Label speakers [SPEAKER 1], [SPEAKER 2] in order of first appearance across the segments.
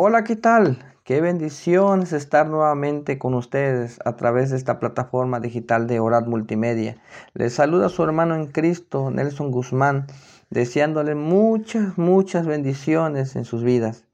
[SPEAKER 1] Hola, ¿qué tal? Qué bendición es estar nuevamente con ustedes a través de esta plataforma digital de Orad Multimedia. Les saluda su hermano en Cristo, Nelson Guzmán, deseándole muchas, muchas bendiciones en sus vidas.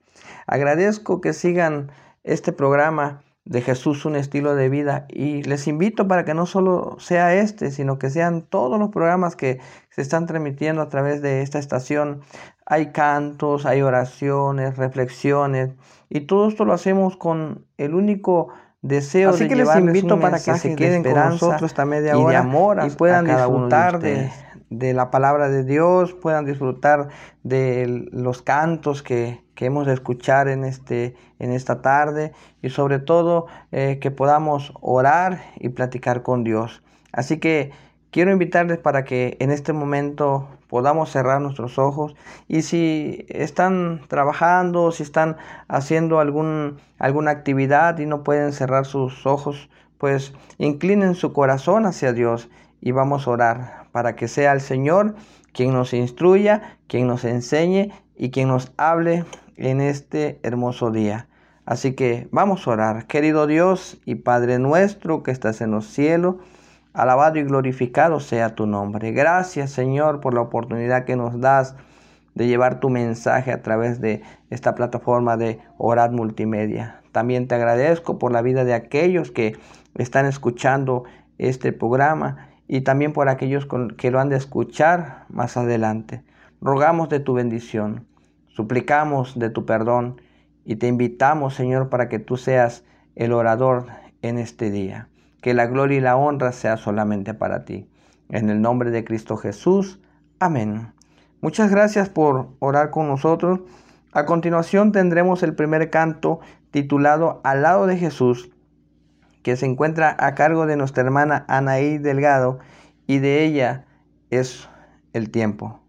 [SPEAKER 1] Agradezco que sigan este programa de Jesús un estilo de vida y les invito para que no solo sea este, sino que sean todos los programas que se están transmitiendo a través de esta estación. Hay cantos, hay oraciones, reflexiones y todo esto lo hacemos con el único deseo
[SPEAKER 2] Así
[SPEAKER 1] de
[SPEAKER 2] que les
[SPEAKER 1] invito
[SPEAKER 2] para que se queden con nosotros esta media hora
[SPEAKER 1] y de amor
[SPEAKER 2] y puedan
[SPEAKER 1] disfrutar
[SPEAKER 2] de,
[SPEAKER 1] de, de la palabra de Dios, puedan disfrutar de los cantos que, que hemos de escuchar en, este, en esta tarde y sobre todo eh, que podamos orar y platicar con Dios. Así que quiero invitarles para que en este momento podamos cerrar nuestros ojos y si están trabajando, si están haciendo alguna actividad y no pueden cerrar sus ojos, pues inclinen su corazón hacia Dios y vamos a orar para que sea el Señor quien nos instruya, quien nos enseñe y quien nos hable en este hermoso día. Así que vamos a orar. Querido Dios y Padre nuestro que estás en los cielos, alabado y glorificado sea tu nombre. Gracias Señor por la oportunidad que nos das de llevar tu mensaje a través de esta plataforma de Orad Multimedia. También te agradezco por la vida de aquellos que están escuchando este programa y también por aquellos que lo han de escuchar más adelante. Rogamos de tu bendición. Suplicamos de tu perdón y te invitamos, Señor, para que tú seas el orador en este día. Que la gloria y la honra sea solamente para ti. En el nombre de Cristo Jesús. Amén. Muchas gracias por orar con nosotros. A continuación tendremos el primer canto titulado Al lado de Jesús, que se encuentra a cargo de nuestra hermana Anaí Delgado y de ella es el tiempo.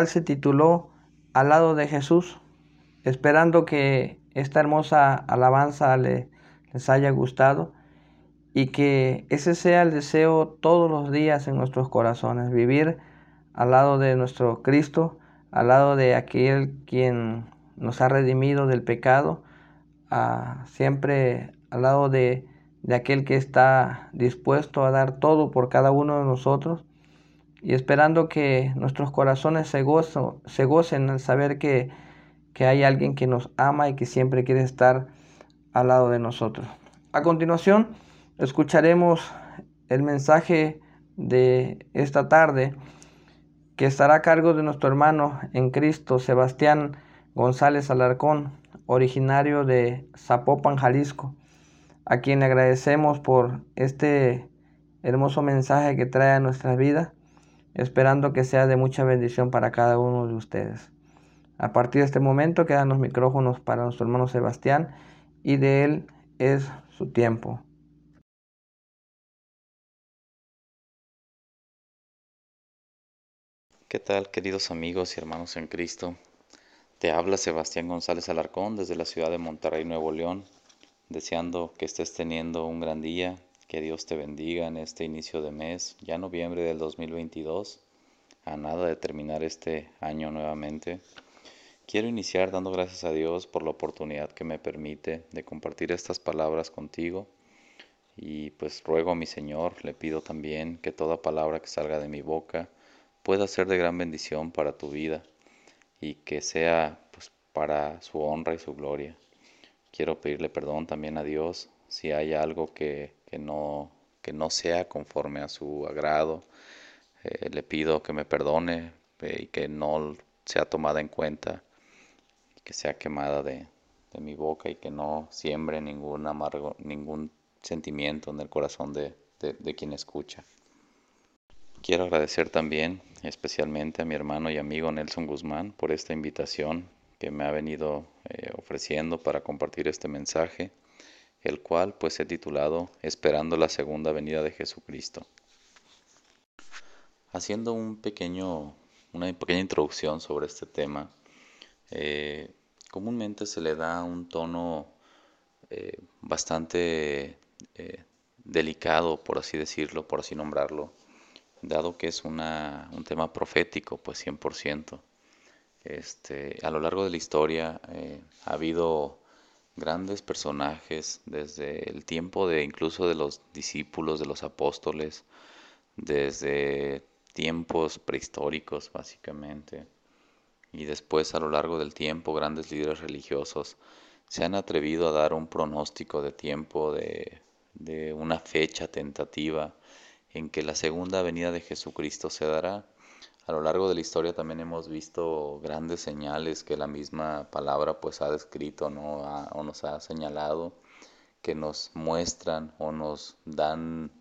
[SPEAKER 3] Cual se tituló Al lado de Jesús, esperando que esta hermosa alabanza les haya gustado y que ese sea el deseo todos los días en nuestros corazones, vivir al lado de nuestro Cristo, al lado de aquel quien nos ha redimido del pecado, siempre al lado de, aquel que está dispuesto a dar todo por cada uno de nosotros y esperando que nuestros corazones se, gozo, se gocen al saber que, que hay alguien que nos ama y que siempre quiere estar al lado de nosotros. A continuación, escucharemos el mensaje de esta tarde que estará a cargo de nuestro hermano en Cristo, Sebastián González Alarcón, originario de Zapopan, Jalisco, a quien le agradecemos por este hermoso mensaje que trae a nuestra vida, esperando que sea de mucha bendición para cada uno de ustedes. A partir de este momento quedan los micrófonos para nuestro hermano Sebastián y de él es su tiempo.
[SPEAKER 4] ¿Qué tal, queridos amigos y hermanos en Cristo? Te habla Sebastián González Alarcón desde la ciudad de Monterrey, Nuevo León, deseando que estés teniendo un gran día, que Dios te bendiga en este inicio de mes, ya noviembre del 2022, a nada de terminar este año nuevamente. Quiero iniciar dando gracias a Dios por la oportunidad que me permite de compartir estas palabras contigo y pues ruego a mi Señor, le pido también que toda palabra que salga de mi boca, pueda ser de gran bendición para tu vida y que sea pues, para su honra y su gloria. Quiero pedirle perdón también a Dios si hay algo que, no, que no sea conforme a su agrado. Eh, le pido que me perdone eh, y que no sea tomada en cuenta, que sea quemada de, mi boca y que no siembre ningún amargo, ningún sentimiento en el corazón de quien escucha. Quiero agradecer también especialmente a mi hermano y amigo Nelson Guzmán por esta invitación que me ha venido eh, ofreciendo para compartir este mensaje, el cual pues he titulado Esperando la segunda venida de Jesucristo. Haciendo un pequeño, una pequeña introducción sobre este tema, eh, comúnmente se le da un tono eh, bastante delicado, por así decirlo, por así nombrarlo, dado que es una, un tema profético, pues 100%. Este, a lo largo de la historia eh, ha habido grandes personajes desde el tiempo de incluso de los discípulos, de los apóstoles, desde tiempos prehistóricos básicamente, y después a lo largo del tiempo grandes líderes religiosos se han atrevido a dar un pronóstico de tiempo, de, de una fecha tentativa en que la segunda venida de Jesucristo se dará. A lo largo de la historia también hemos visto grandes señales que la misma palabra pues ha descrito ¿no? o nos ha señalado, que nos muestran o nos dan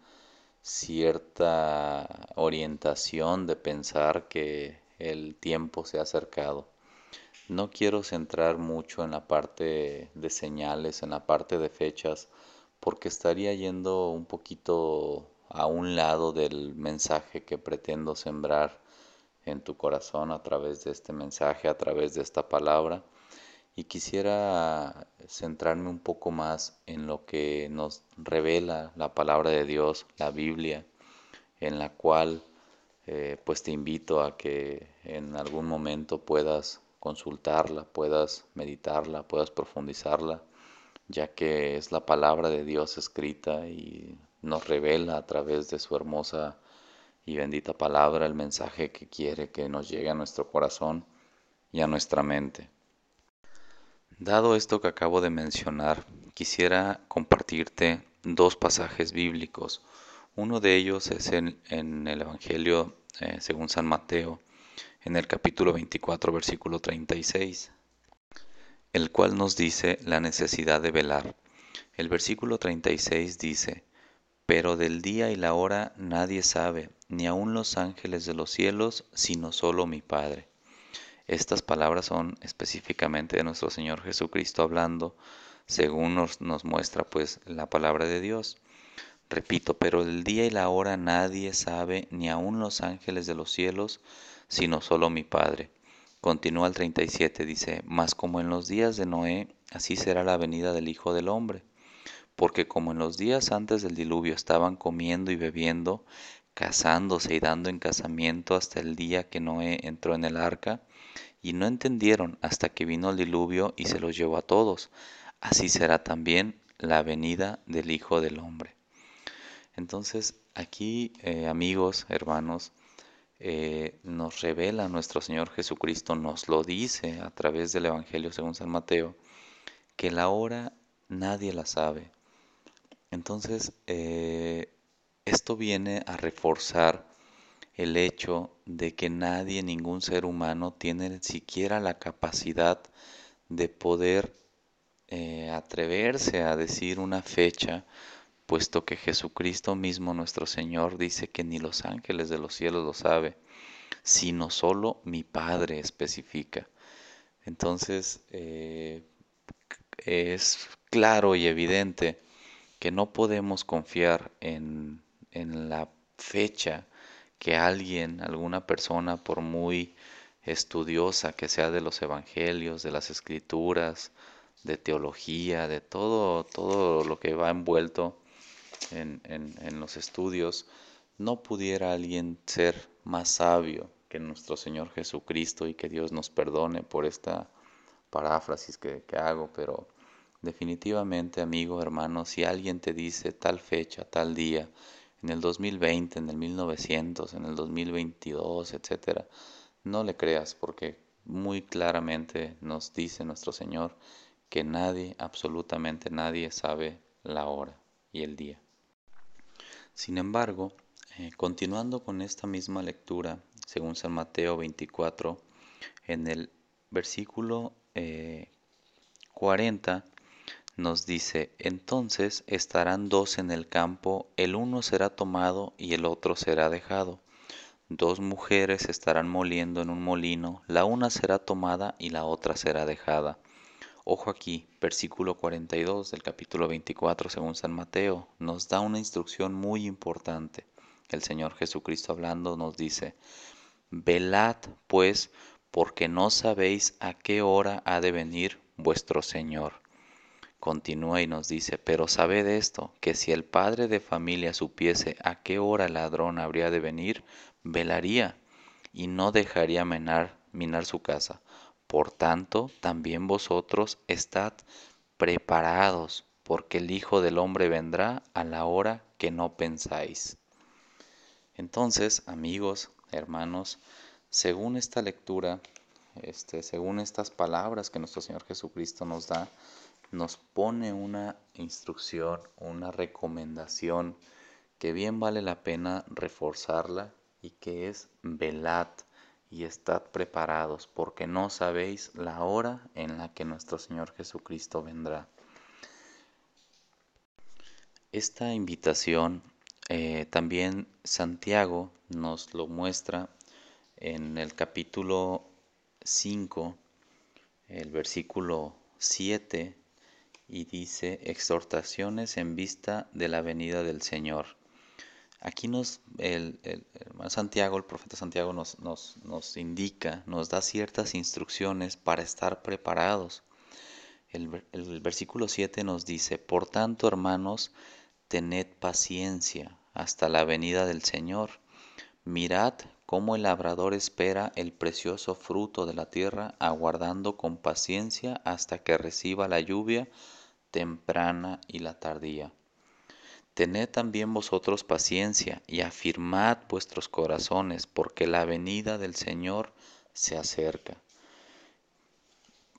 [SPEAKER 4] cierta orientación de pensar que el tiempo se ha acercado. No quiero centrar mucho en la parte de señales, en la parte de fechas, porque estaría yendo un poquito a un lado del mensaje que pretendo sembrar en tu corazón a través de este mensaje, a través de esta palabra. Y quisiera centrarme un poco más en lo que nos revela la palabra de Dios, la Biblia, en la cual eh, pues te invito a que en algún momento puedas consultarla, puedas meditarla, puedas profundizarla, ya que es la palabra de Dios escrita y nos revela a través de su hermosa y bendita palabra el mensaje que quiere que nos llegue a nuestro corazón y a nuestra mente. Dado esto que acabo de mencionar, quisiera compartirte dos pasajes bíblicos. Uno de ellos es en, el Evangelio eh, según San Mateo, en el capítulo 24, versículo 36, el cual nos dice la necesidad de velar. El versículo 36 dice, pero del día y la hora nadie sabe, ni aun los ángeles de los cielos, sino solo mi Padre. Estas palabras son específicamente de nuestro Señor Jesucristo hablando, según nos, muestra pues la palabra de Dios. Repito, pero el día y la hora nadie sabe, ni aun los ángeles de los cielos, sino solo mi Padre. Continúa el 37, dice, mas como en los días de Noé, así será la venida del Hijo del Hombre. Porque como en los días antes del diluvio estaban comiendo y bebiendo, casándose y dando en casamiento hasta el día que Noé entró en el arca, y no entendieron hasta que vino el diluvio y se los llevó a todos, así será también la venida del Hijo del Hombre. Entonces, aquí, eh, amigos, hermanos, eh, nos revela nuestro Señor Jesucristo, nos lo dice a través del Evangelio según San Mateo, que la hora nadie la sabe. Entonces, eh, esto viene a reforzar el hecho de que nadie, ningún ser humano, tiene siquiera la capacidad de poder atreverse a decir una fecha puesto que Jesucristo mismo nuestro Señor dice que ni los ángeles de los cielos lo sabe, sino solo mi Padre especifica. Entonces eh, es claro y evidente que no podemos confiar en, en la fecha que alguien, alguna persona, por muy estudiosa que sea de los evangelios, de las escrituras, de teología, de todo, todo lo que va envuelto en, los estudios, no pudiera alguien ser más sabio que nuestro Señor Jesucristo y que Dios nos perdone por esta paráfrasis que, que, hago, pero definitivamente, amigo, hermano, si alguien te dice tal fecha, tal día, en el 2020, en el 1900, en el 2022, etcétera, no le creas porque muy claramente nos dice nuestro Señor que nadie, absolutamente nadie sabe la hora y el día. Sin embargo, eh, continuando con esta misma lectura, según San Mateo 24, en el versículo 40 eh, nos dice, entonces estarán dos en el campo, el uno será tomado y el otro será dejado. Dos mujeres estarán moliendo en un molino, la una será tomada y la otra será dejada. Ojo aquí, versículo 42 del capítulo 24 según San Mateo, nos da una instrucción muy importante. El Señor Jesucristo hablando nos dice, velad pues, porque no sabéis a qué hora ha de venir vuestro Señor. Continúa y nos dice, pero sabed esto, que si el padre de familia supiese a qué hora el ladrón habría de venir, velaría y no dejaría minar, minar su casa por tanto, también vosotros estad preparados, porque el Hijo del Hombre vendrá a la hora que no pensáis. Entonces, amigos, hermanos, según esta lectura, este, según estas palabras que nuestro Señor Jesucristo nos da, nos pone una instrucción, una recomendación que bien vale la pena reforzarla y que es velad, y estad preparados, porque no sabéis la hora en la que nuestro Señor Jesucristo vendrá. Esta invitación eh, también Santiago nos lo muestra en el capítulo 5, el versículo 7, y dice exhortaciones en vista de la venida del Señor. Aquí nos, el, hermano Santiago, el profeta Santiago nos, nos, nos, indica, nos da ciertas instrucciones para estar preparados. El, el versículo 7 nos dice, por tanto hermanos, tened paciencia hasta la venida del Señor. Mirad cómo el labrador espera el precioso fruto de la tierra, aguardando con paciencia hasta que reciba la lluvia temprana y la tardía. Tened también vosotros paciencia y afirmad vuestros corazones, porque la venida del Señor se acerca.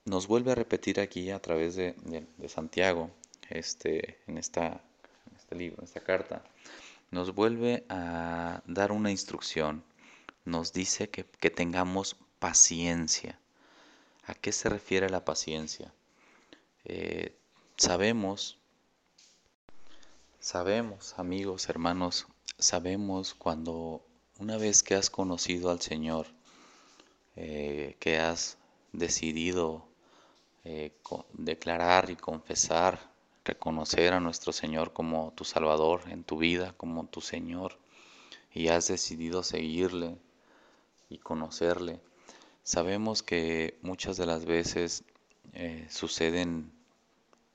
[SPEAKER 4] Nos vuelve a repetir aquí a través de, Santiago, este, en, esta, este libro, en esta carta, nos vuelve a dar una instrucción. Nos dice que, tengamos paciencia. ¿A qué se refiere la paciencia? Eh, sabemos Sabemos, amigos, hermanos, sabemos cuando una vez que has conocido al Señor, eh, que has decidido eh, declarar y confesar, reconocer a nuestro Señor como tu Salvador en tu vida, como tu Señor, y has decidido seguirle y conocerle, sabemos que muchas de las veces eh, suceden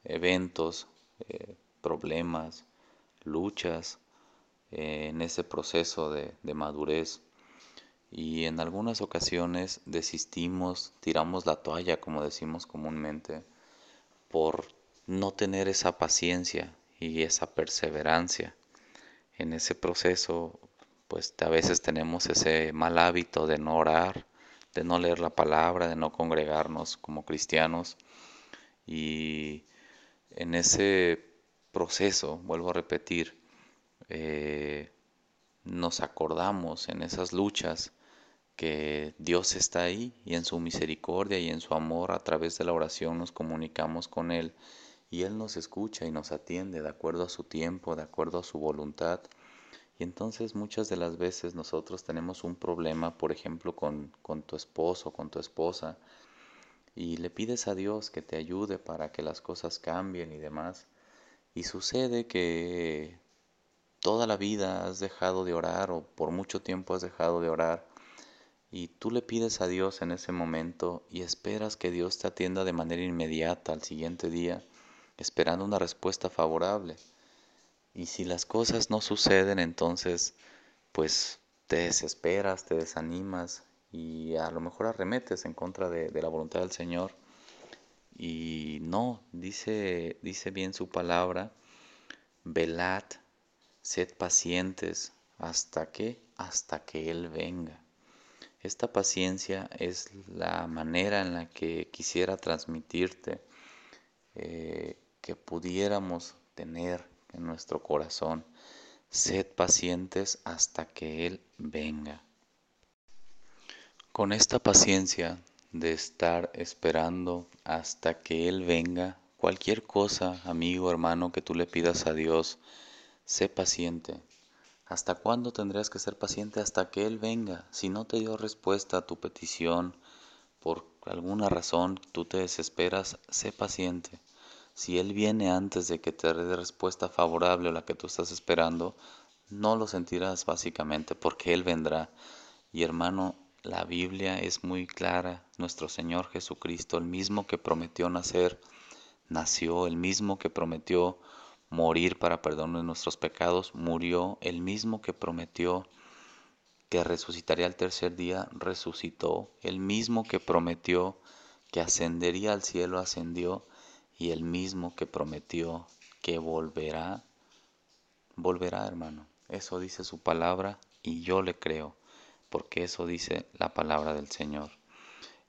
[SPEAKER 4] eventos, eh, problemas, luchas eh, en ese proceso de, de madurez y en algunas ocasiones desistimos, tiramos la toalla, como decimos comúnmente, por no tener esa paciencia y esa perseverancia. En ese proceso, pues a veces tenemos ese mal hábito de no orar, de no leer la palabra, de no congregarnos como cristianos. Y en ese proceso, vuelvo a repetir, eh, nos acordamos en esas luchas que Dios está ahí y en su misericordia y en su amor a través de la oración nos comunicamos con Él y Él nos escucha y nos atiende de acuerdo a su tiempo, de acuerdo a su voluntad. Y entonces muchas de las veces nosotros tenemos un problema, por ejemplo, con, con tu esposo, con tu esposa, y le pides a Dios que te ayude para que las cosas cambien y demás. Y sucede que toda la vida has dejado de orar o por mucho tiempo has dejado de orar y tú le pides a Dios en ese momento y esperas que Dios te atienda de manera inmediata al siguiente día, esperando una respuesta favorable. Y si las cosas no suceden, entonces pues te desesperas, te desanimas y a lo mejor arremetes en contra de, la voluntad del Señor. Y no, dice, dice bien su palabra, velad, sed pacientes, ¿hasta que Hasta que Él venga. Esta paciencia es la manera en la que quisiera transmitirte eh, que pudiéramos tener en nuestro corazón. Sed pacientes hasta que Él venga. Con esta paciencia de estar esperando hasta que Él venga, cualquier cosa, amigo, hermano, que tú le pidas a Dios, sé paciente, ¿Hasta cuándo tendrías que ser paciente hasta que Él venga? Si no te dio respuesta a tu petición, por alguna razón tú te desesperas, sé paciente. Si Él viene antes de que te dé respuesta favorable a la que tú estás esperando, no lo sentirás básicamente porque Él vendrá. Y hermano, la Biblia es muy clara. Nuestro Señor Jesucristo, el mismo que prometió nacer, nació, el mismo que prometió morir para perdón de nuestros pecados, murió el mismo que prometió que resucitaría al tercer día, resucitó, el mismo que prometió que ascendería al cielo, ascendió, y el mismo que prometió que volverá, volverá hermano. Eso dice su palabra y yo le creo, porque eso dice la palabra del Señor.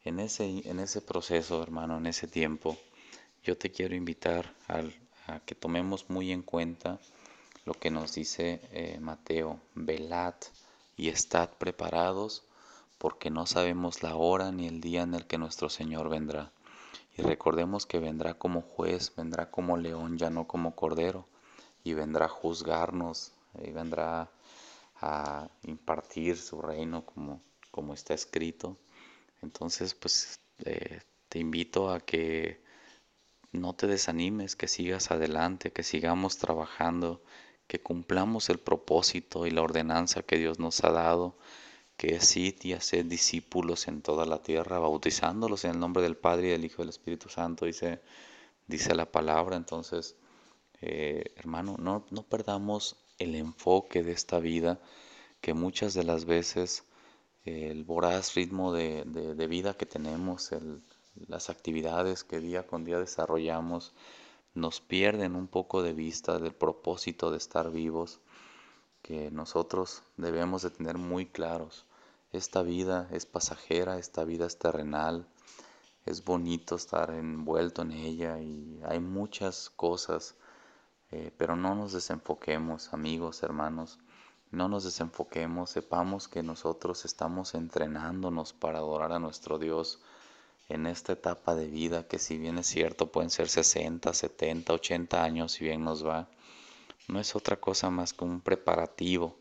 [SPEAKER 4] En ese, en ese proceso, hermano, en ese tiempo, yo te quiero invitar al, a que tomemos muy en cuenta lo que nos dice eh, Mateo, velad y estad preparados porque no sabemos la hora ni el día en el que nuestro Señor vendrá. Y recordemos que vendrá como juez, vendrá como león, ya no como cordero, y vendrá a juzgarnos, y vendrá a impartir su reino como, como está escrito. Entonces, pues eh, te invito a que no te desanimes, que sigas adelante, que sigamos trabajando, que cumplamos el propósito y la ordenanza que Dios nos ha dado, que es y hacer discípulos en toda la tierra, bautizándolos en el nombre del Padre y del Hijo y del Espíritu Santo, dice, dice la palabra. Entonces, eh, hermano, no, no perdamos el enfoque de esta vida, que muchas de las veces el voraz ritmo de, de vida que tenemos, el, las actividades que día con día desarrollamos nos pierden un poco de vista del propósito de estar vivos que nosotros debemos de tener muy claros. Esta vida es pasajera, esta vida es terrenal, es bonito estar envuelto en ella y hay muchas cosas, eh, pero no nos desenfoquemos, amigos, hermanos, no nos desenfoquemos, sepamos que nosotros estamos entrenándonos para adorar a nuestro Dios en esta etapa de vida, que si bien es cierto pueden ser 60, 70, 80 años, si bien nos va, no es otra cosa más que un preparativo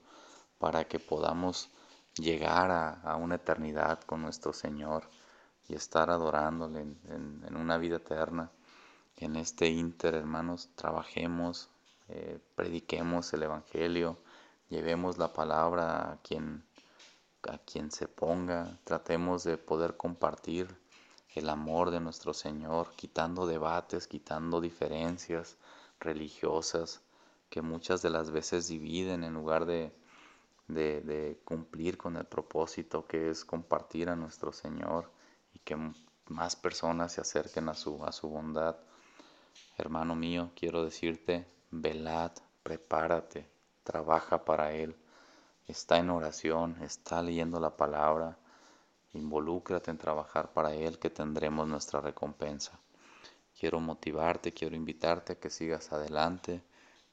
[SPEAKER 4] para que podamos llegar a, una eternidad con nuestro Señor y estar adorándole en, una vida eterna. En este inter, hermanos, trabajemos, eh, prediquemos el Evangelio, llevemos la palabra a quien, a quien se ponga, tratemos de poder compartir el amor de nuestro Señor, quitando debates, quitando diferencias religiosas que muchas de las veces dividen en lugar de, de, cumplir con el propósito que es compartir a nuestro Señor y que más personas se acerquen a su, a su bondad. Hermano mío, quiero decirte, velad, prepárate, trabaja para Él, está en oración, está leyendo la palabra, involúcrate en trabajar para Él que tendremos nuestra recompensa. Quiero motivarte, quiero invitarte a que sigas adelante,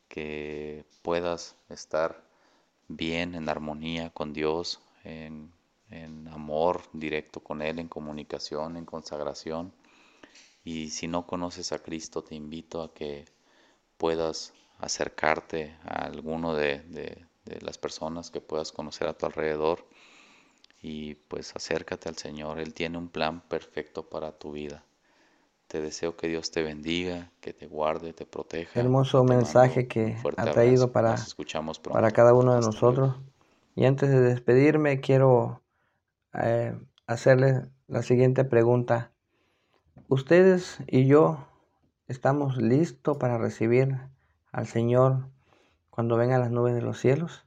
[SPEAKER 4] que puedas estar bien, en armonía con Dios, en, en amor directo con Él, en comunicación, en consagración. Y si no conoces a Cristo, te invito a que puedas acercarte a alguno de, de, de, las personas que puedas conocer a tu alrededor y pues acércate al Señor. Él tiene un plan perfecto para tu vida. Te deseo que Dios te bendiga, que te guarde, te proteja.
[SPEAKER 3] Hermoso mensaje que ha traído para, para cada uno de nosotros. Y antes de despedirme, quiero eh, hacerle la siguiente pregunta. ¿Ustedes y yo estamos listos para recibir al Señor cuando vengan las nubes de los cielos?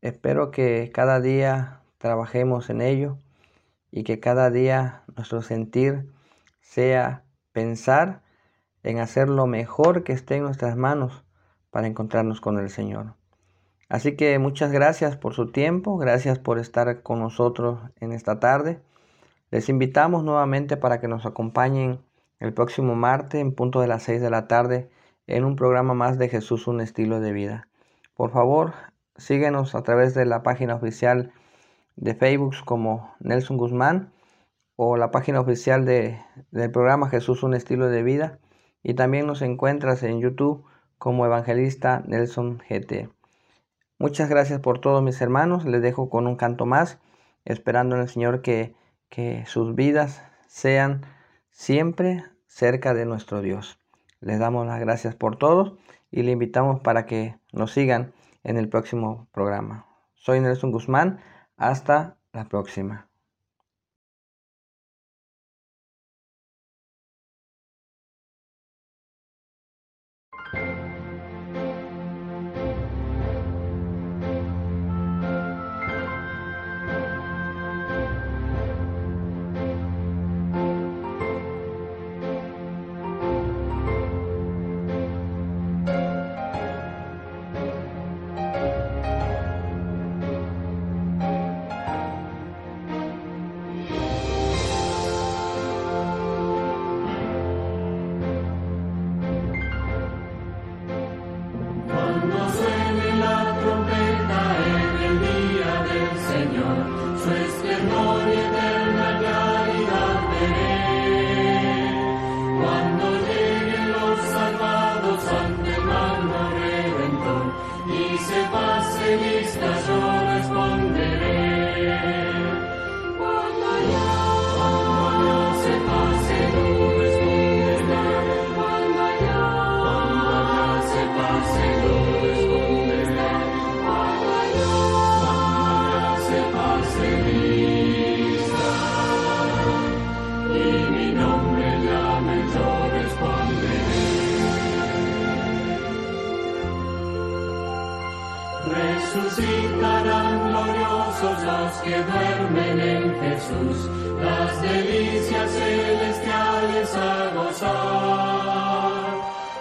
[SPEAKER 3] Espero que cada día trabajemos en ello y que cada día nuestro sentir sea pensar en hacer lo mejor que esté en nuestras manos para encontrarnos con el Señor. Así que muchas gracias por su tiempo, gracias por estar con nosotros en esta tarde. Les invitamos nuevamente para que nos acompañen el próximo martes en punto de las 6 de la tarde en un programa más de Jesús, un estilo de vida. Por favor, síguenos a través de la página oficial de Facebook como Nelson Guzmán o la página oficial de, del programa Jesús un estilo de vida y también nos encuentras en YouTube como Evangelista Nelson GT. Muchas gracias por todos mis hermanos, les dejo con un canto más, esperando en el Señor que, que sus vidas sean siempre cerca de nuestro Dios. Les damos las gracias por todo y le invitamos para que nos sigan en el próximo programa. Soy Nelson Guzmán, hasta la próxima.
[SPEAKER 5] cantarán gloriosos los que duermen en Jesús, las delicias celestiales a gozar.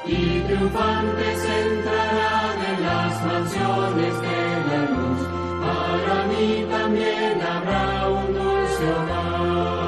[SPEAKER 5] Y triunfantes entrarán en las mansiones de la luz, para mí también habrá un dulce hogar.